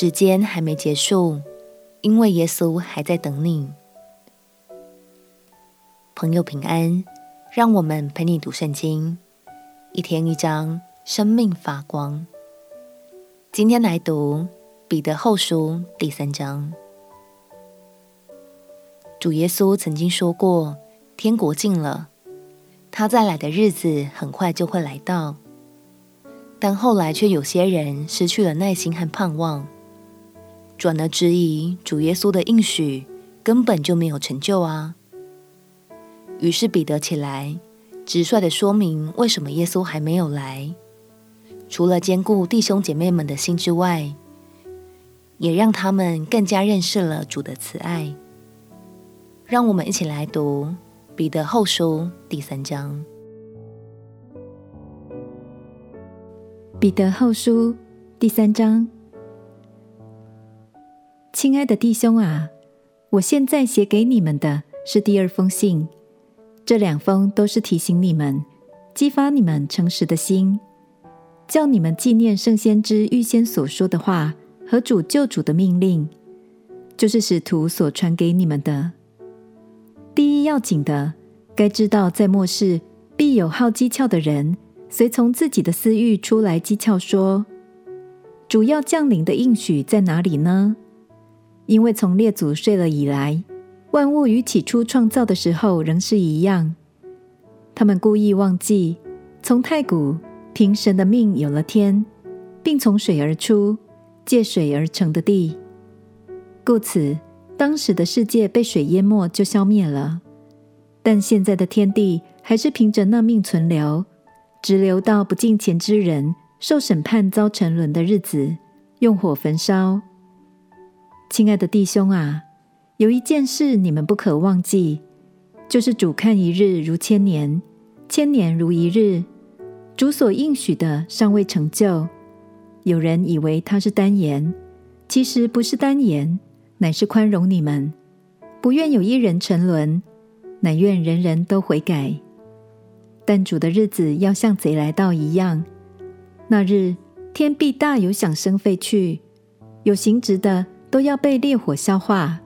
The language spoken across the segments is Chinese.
时间还没结束，因为耶稣还在等你。朋友平安，让我们陪你读圣经，一天一章，生命发光。今天来读彼得后书第三章。主耶稣曾经说过：“天国近了，他再来的日子很快就会来到。”但后来却有些人失去了耐心和盼望，转而质疑主耶稣的应许根本就没有成就啊。于是彼得起来，直率的说明为什么耶稣还没有来。除了兼顾弟兄姐妹们的心之外，也让他们更加认识了主的慈爱。让我们一起来读彼得后书第三章。彼得后书第三章，亲爱的弟兄啊，我现在写给你们的是第二封信。这两封都是提醒你们、激发你们诚实的心，叫你们纪念圣先知预先所说的话和主救主的命令，就是使徒所传给你们的。第一要紧的，该知道在末世必有好讥诮的人。随从自己的私欲出来讥诮说：“主要降临的应许在哪里呢？因为从列祖睡了以来，万物与起初创造的时候仍是一样。他们故意忘记，从太古凭神的命有了天，并从水而出，借水而成的地。故此，当时的世界被水淹没就消灭了。但现在的天地还是凭着那命存留。”直留到不敬虔之人受审判遭沉沦的日子，用火焚烧。亲爱的弟兄啊，有一件事你们不可忘记，就是主看一日如千年，千年如一日。主所应许的尚未成就。有人以为他是单言，其实不是单言，乃是宽容你们，不愿有一人沉沦，乃愿人人都悔改。但主的日子要像贼来到一样，那日天必大有响声废去，有形质的都要被烈火消化，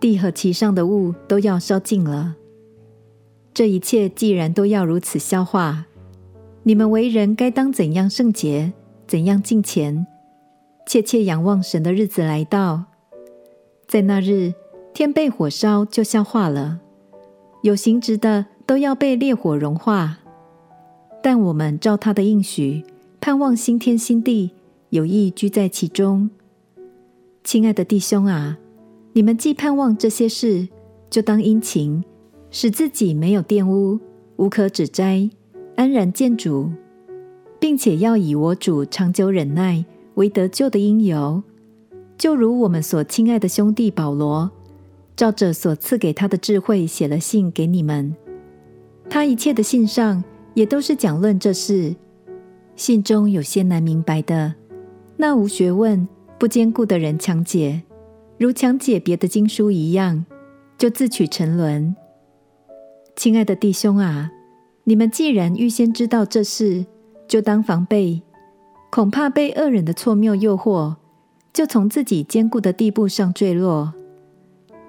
地和其上的物都要烧尽了。这一切既然都要如此消化，你们为人该当怎样圣洁，怎样敬虔，切切仰望神的日子来到，在那日天被火烧就消化了，有形质的。都要被烈火融化，但我们照他的应许，盼望新天新地，有意居在其中。亲爱的弟兄啊，你们既盼望这些事，就当殷勤，使自己没有玷污，无可指摘，安然见主，并且要以我主长久忍耐为得救的因由，就如我们所亲爱的兄弟保罗，照着所赐给他的智慧写了信给你们。他一切的信上也都是讲论这事，信中有些难明白的，那无学问、不坚固的人强解，如强解别的经书一样，就自取沉沦。亲爱的弟兄啊，你们既然预先知道这事，就当防备，恐怕被恶人的错谬诱惑，就从自己坚固的地步上坠落。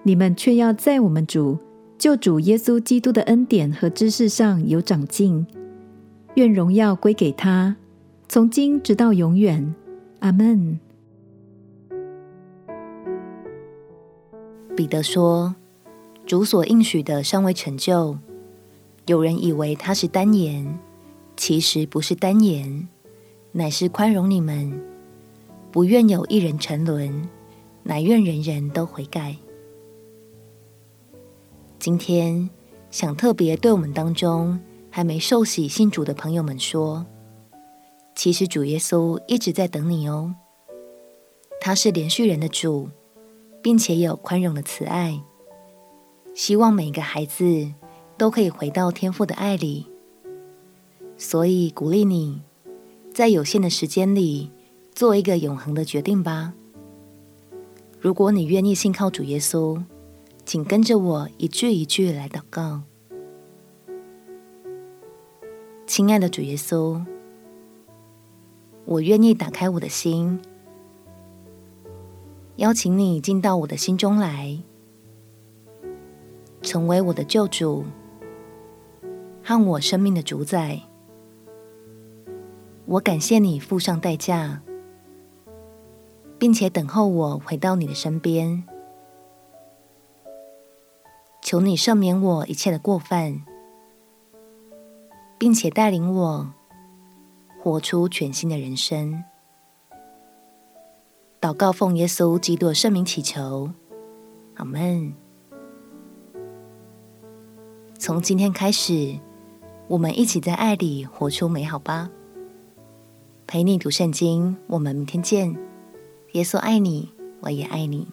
你们却要在我们主。救主耶稣基督的恩典和知识上有长进，愿荣耀归给他，从今直到永远。阿门。彼得说：“主所应许的尚未成就，有人以为他是单言，其实不是单言，乃是宽容你们，不愿有一人沉沦，乃愿人人都悔改。”今天想特别对我们当中还没受洗信主的朋友们说，其实主耶稣一直在等你哦。他是连续人的主，并且有宽容的慈爱，希望每个孩子都可以回到天父的爱里。所以鼓励你，在有限的时间里做一个永恒的决定吧。如果你愿意信靠主耶稣。请跟着我一句一句来祷告。亲爱的主耶稣，我愿意打开我的心，邀请你进到我的心中来，成为我的救主和我生命的主宰。我感谢你付上代价，并且等候我回到你的身边。求你赦免我一切的过犯，并且带领我活出全新的人生。祷告奉耶稣基督的圣名祈求，阿门。从今天开始，我们一起在爱里活出美好吧。陪你读圣经，我们明天见。耶稣爱你，我也爱你。